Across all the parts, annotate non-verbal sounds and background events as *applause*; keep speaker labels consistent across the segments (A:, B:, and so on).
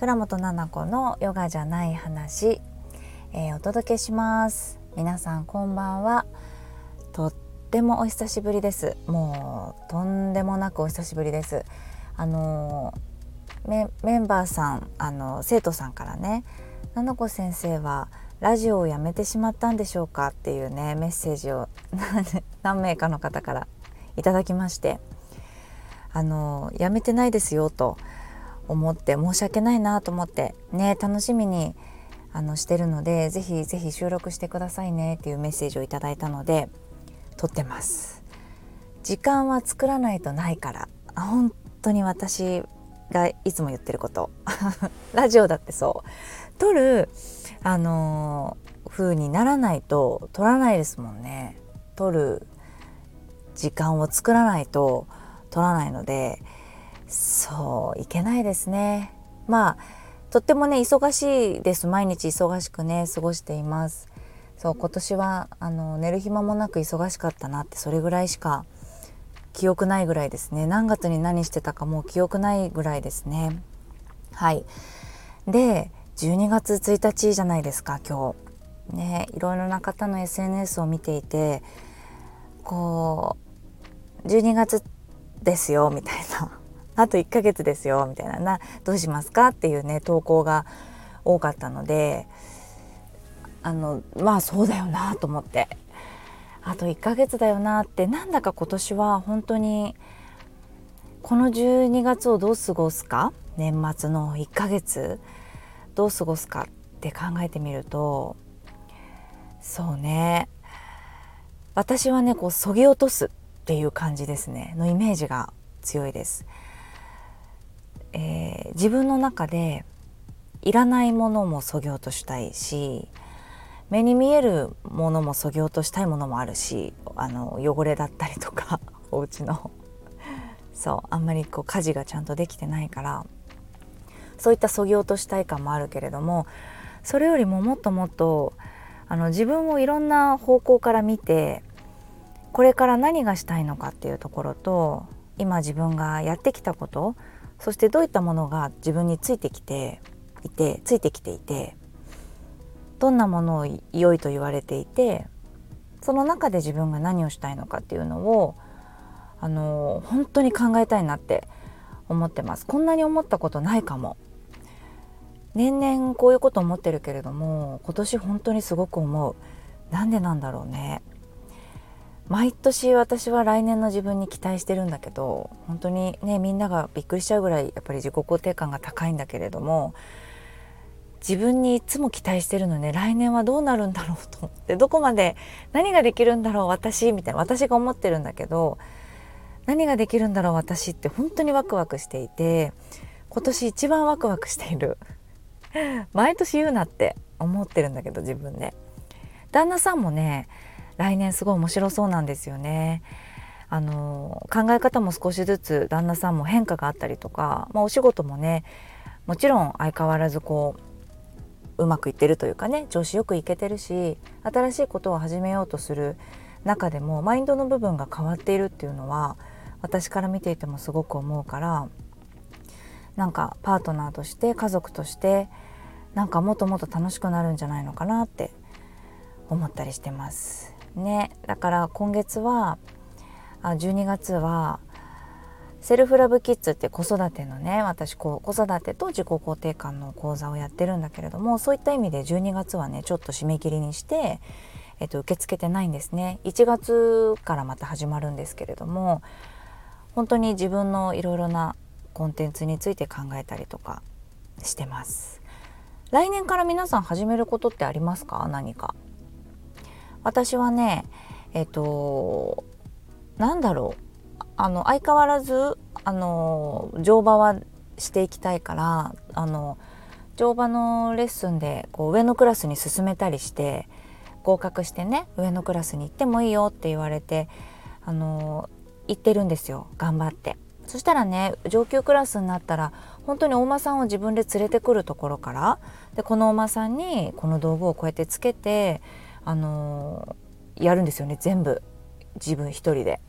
A: 倉本々子のヨガじゃない話、えー、お届けします。皆さんこんばんは。とってもお久しぶりです。もうとんでもなくお久しぶりです。あのメンバーさんあの生徒さんからね々子先生はラジオをやめてしまったんでしょうか？っていうねメッセージを *laughs* 何名かの方からいただきましてあのやめてないですよと。思って申し訳ないなと思ってね楽しみにあのしてるのでぜひぜひ収録してくださいねっていうメッセージをいただいたので撮ってます。時間は作らないとないから本当に私がいつも言ってること。*laughs* ラジオだってそう。撮るあのー、風にならないと撮らないですもんね。撮る時間を作らないと撮らないのでそういけないですね。まあとってもね忙しいです。毎日忙しくね過ごしています。そう今年はあの寝る暇もなく忙しかったなってそれぐらいしか記憶ないぐらいですね。何月に何してたかもう記憶ないぐらいですね。はい。で12月1日じゃないですか今日。ねいろいろな方の SNS を見ていてこう12月ですよみたいな。あと1ヶ月ですよみたいな。などうしますかっていうね投稿が多かったのであのまあそうだよなと思って。あと1ヶ月だよなって。なんだか今年は本当にこの12月をどう過ごすか？年末の1ヶ月どう過ごすかって考えてみるとそうね。私はねこうそぎ落とすっていう感じですね。のイメージが強いです。えー、自分の中でいらないものもそぎ落としたいし目に見えるものもそぎ落としたいものもあるしあの汚れだったりとか *laughs* お家の。そうあんまりこう家事がちゃんとできてないからそういったそぎ落としたい感もあるけれどもそれよりももっともっとあの自分をいろんな方向から見てこれから何がしたいのかっていうところと今自分がやってきたことそしてどういったものが自分についてきていてついてきていてどんなものを良いと言われていてその中で自分が何をしたいのかっていうのをあの本当に考えたいなって思ってます。こんなに思ったことないかも。年々こういうこと思ってるけれども今年本当にすごく思う。なんでなんだろうね。毎年私は来年の自分に期待してるんだけど本当にねみんながびっくりしちゃうぐらいやっぱり自己肯定感が高いんだけれども自分にいつも期待してるのね来年はどうなるんだろうと思ってどこまで何ができるんだろう私みたいな私が思ってるんだけど何ができるんだろう私って本当にワクワクしていて今年一番ワクワクしている毎年言うなって思ってるんだけど自分で旦那さんもね来年すごい面白そうなんですよね。あの考え方も少しずつ旦那さんも変化があったりとか、まあ、お仕事もねもちろん相変わらずこううまくいってるというかね調子よくいけてるし新しいことを始めようとする中でもマインドの部分が変わっているっていうのは私から見ていてもすごく思うからなんかパートナーとして家族としてなんかもっともっと楽しくなるんじゃないのかなって思ったりしてます。ねだから今月はあ12月はセルフラブキッズって子育てのね私こう子育てと自己肯定感の講座をやってるんだけれどもそういった意味で12月はねちょっと締め切りにして、えっと、受け付けてないんですね。1月からまた始まるんですけれども本当に自分のいろいろなコンテンツについて考えたりとかしてます。来年から皆さん始めることってありますか？何か。私はねえっ、となんだろうあの相変わらずあの乗馬はしていきたいからあの乗馬のレッスンでこう上のクラスに進めたりして合格してね上のクラスに行ってもいいよって言われてあの行ってるんですよ頑張って。そしたらね上級クラスになったら本当にお馬さんを自分で連れてくるところからでこのお馬さんにこの道具をこうやってつけてあのやるんですよね全部。自分一人で。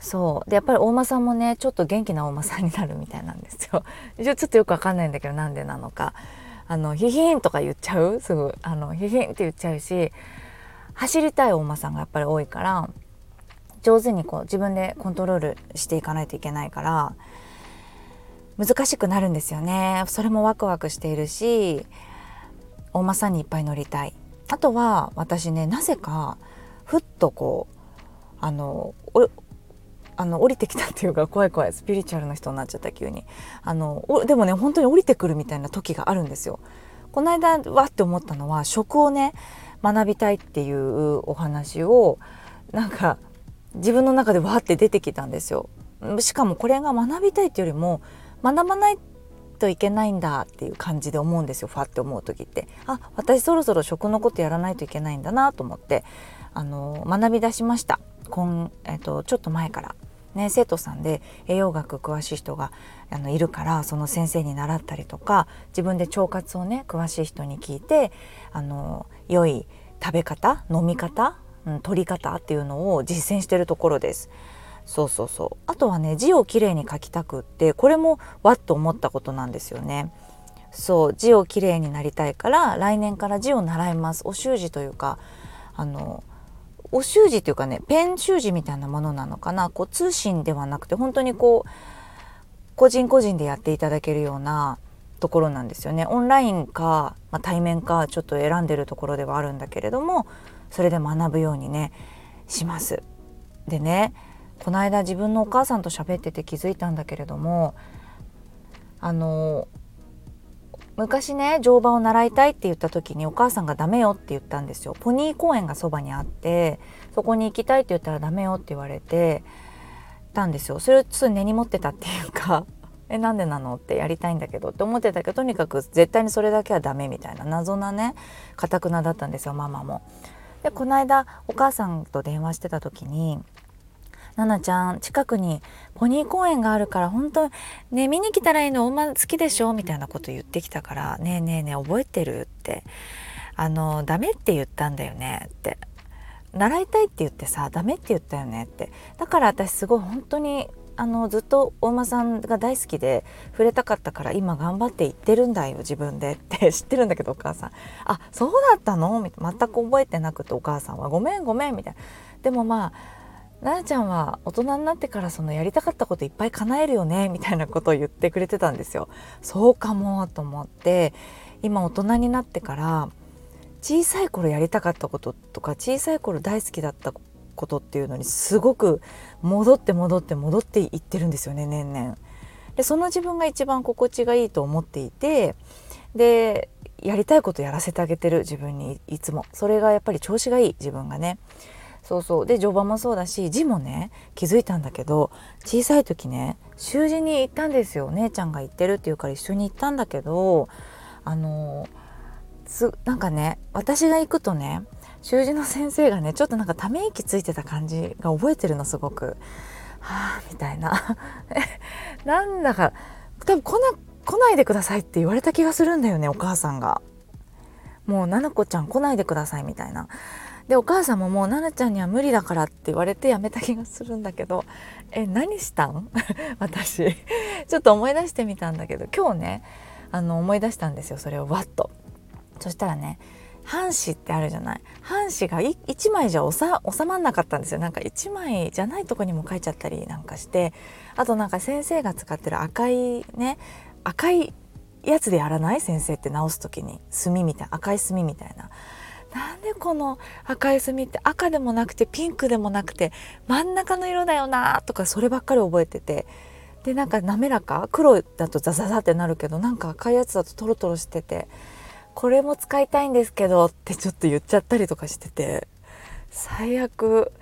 A: そう。でやっぱり大間さんもねちょっと元気な大間さんになるみたいなんですよ。*laughs* ちょっとよくわかんないんだけどなんでなのか。あのヒヒンとか言っちゃう？すぐあのヒヒンって言っちゃうし走りたい大間さんがやっぱり多いから上手にこう自分でコントロールしていかないといけないから難しくなるんですよね。それもワクワクしているし大間さんにいっぱい乗りたい。あとは私ねなぜかふっとこうあのあの降りてきたっていうか *laughs* 怖い怖いスピリチュアルな人になっちゃった急に。あのでもね本当に降りてくるみたいな時があるんですよ。この間わって思ったのは食をね学びたいっていうお話をなんか自分の中でわって出てきたんですよ。しかもこれが学びたいっていうよりも学ばないといけないんだっていう感じで思うんですよファって思う時って。あ私そろそろ食のことやらないといけないんだなと思って。あの学び出しました。今、えっと、ちょっと前から。ね、生徒さんで栄養学詳しい人があのいるからその先生に習ったりとか自分で腸活をね詳しい人に聞いてあの良い食べ方飲み方、うん、取り方っていうのを実践してるところです。そうそうそうあとはね字をきれいに書きたくってこれもわっと思ったことなんですよね。そう字をきれいになりたいから来年から字を習いますお習字というかあのお習字っていうかねペン習字みたいなものなのかなこう通信ではなくて本当にこう個人個人でやっていただけるようなところなんですよねオンラインか、まあ、対面かちょっと選んでるところではあるんだけれどもそれで学ぶようにねします。でねこの間自分のお母さんと喋ってて気づいたんだけれどもあの昔ね乗馬を習いたいって言った時にお母さんがダメよって言ったんですよポニー公園がそばにあってそこに行きたいって言ったらダメよって言われてたんですよそれをつい根に持ってたっていうか *laughs* えなんでなのってやりたいんだけどって思ってたけどとにかく絶対にそれだけはダメみたいな謎なねかたくなだったんですよママも。でこの間お母さんと電話してた時にななちゃん近くにポニー公園があるから本当ね見に来たらいいのおま好きでしょみたいなこと言ってきたからねえねえねえ覚えてるって。あのダメって言ったんだよねって。習いたいって言ってさダメって言ったよねって。だから私すごい本当にあのずっと大間さんが大好きで触れたかったから今頑張って言ってるんだよ自分でって *laughs* 知ってるんだけどお母さん「あそうだったの?」全く覚えてなくてお母さんは「ごめんごめん」みたいな。でもまあななちゃんは大人になってからそのやりたかったこといっぱい叶えるよねみたいなことを言ってくれてたんですよ。そうかもと思って今大人になってから小さい頃やりたかったこととか小さい頃大好きだったことっていうのにすごく戻って戻って戻っていってるんですよね年々。でその自分が一番心地がいいと思っていてでやりたいことやらせてあげてる自分にいつもそれがやっぱり調子がいい自分がね。そうそうで乗馬もそうだし字もね気づいたんだけど小さい時ね習字に行ったんですよ姉ちゃんが行ってるっていうから一緒に行ったんだけどあのつなんかね私が行くとね習字の先生がねちょっとなんかため息ついてた感じが覚えてるのすごく。はあみたいな *laughs* なんだか多分来な来ないでくださいって言われた気がするんだよねお母さんが。もうななこちゃん来ないでくださいみたいな。でお母さんももう奈々ちゃんには無理だからって言われてやめた気がするんだけど。え何したん？*laughs* 私。*laughs* ちょっと思い出してみたんだけど今日ねあの思い出したんですよそれを。わっと。そしたらね半紙ってあるじゃない。半紙が1枚じゃ収まんなかったんですよ。なんか1枚じゃないとこにも書いちゃったりなんかして。あとなんか先生が使ってる赤いね赤いやつでやらない？先生って直す時に。墨みたい赤い墨みたいな。なんでこの赤い墨って赤でもなくてピンクでもなくて真ん中の色だよなとかそればっかり覚えてて。でなんか滑らか黒だとザザザってなるけどなんか赤いやつだとトロトロしててこれも使いたいんですけどってちょっと言っちゃったりとかしてて。最悪。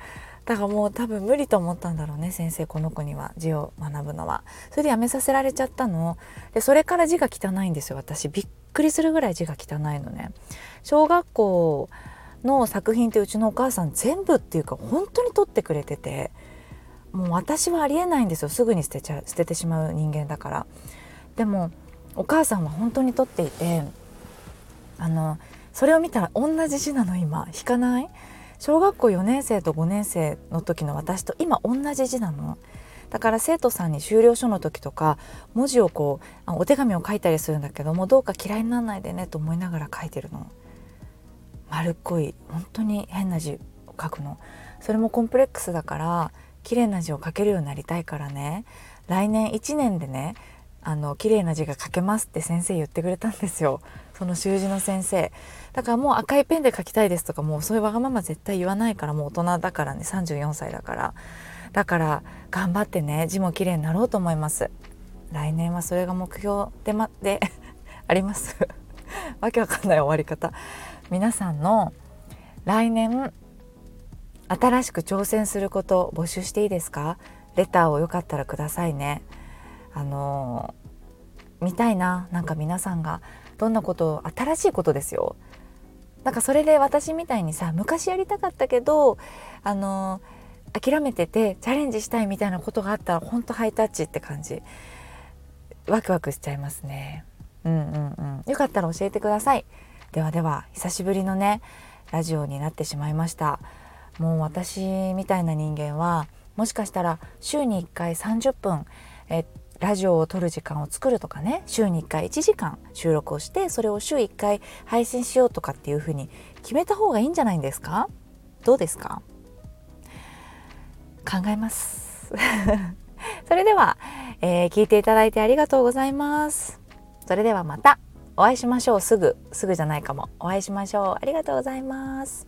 A: だからもう多分無理と思ったんだろうね先生この子には字を学ぶのは。それでやめさせられちゃったの。でそれから字が汚いんですよ私。びっくりするぐらい字が汚いのね。小学校の作品ってうちのお母さん全部っていうか本当に撮ってくれててもう私はありえないんですよ。すぐに捨てちゃ捨ててしまう人間だから。でもお母さんは本当に撮っていてあのそれを見たら同じ字なの今。引かない？小学校4年生と5年生の時の私と今同じ字なの。だから生徒さんに修了書の時とか文字をこうお手紙を書いたりするんだけどもどうか嫌いにならないでねと思いながら書いてるの。丸っこい本当に変な字を書くの。それもコンプレックスだから綺麗な字を書けるようになりたいからね。来年1年でねあの綺麗な字が書けますって先生言ってくれたんですよ。*laughs* その習字の先生。だからもう赤いペンで書きたいですとかもうそういうわがまま絶対言わないからもう大人だからね34歳だから。だから頑張ってね字も綺麗になろうと思います。来年はそれが目標で,、ま、で *laughs* あります。*laughs* わけわかんない終わり方。皆さんの来年新しく挑戦すること募集していいですか？レターをよかったらくださいね。あの見たいななんか皆さんがどんなことを新しいことですよ。なんかそれで私みたいにさ昔やりたかったけどあの諦めててチャレンジしたいみたいなことがあったらほんとハイタッチって感じ。ワクワクしちゃいますね。うんうんうん。よかったら教えてください。ではでは久しぶりのねラジオになってしまいました。もう私みたいな人間はもしかしたら週に1回30分えラジオを撮る時間を作るとかね週に1回1時間収録をしてそれを週1回配信しようとかっていうふうに決めた方がいいんじゃないんですか？どうですか？考えます。*laughs* それでは、えー、聞いていただいてありがとうございます。それではまたお会いしましょう。すぐすぐじゃないかも。お会いしましょう。ありがとうございます。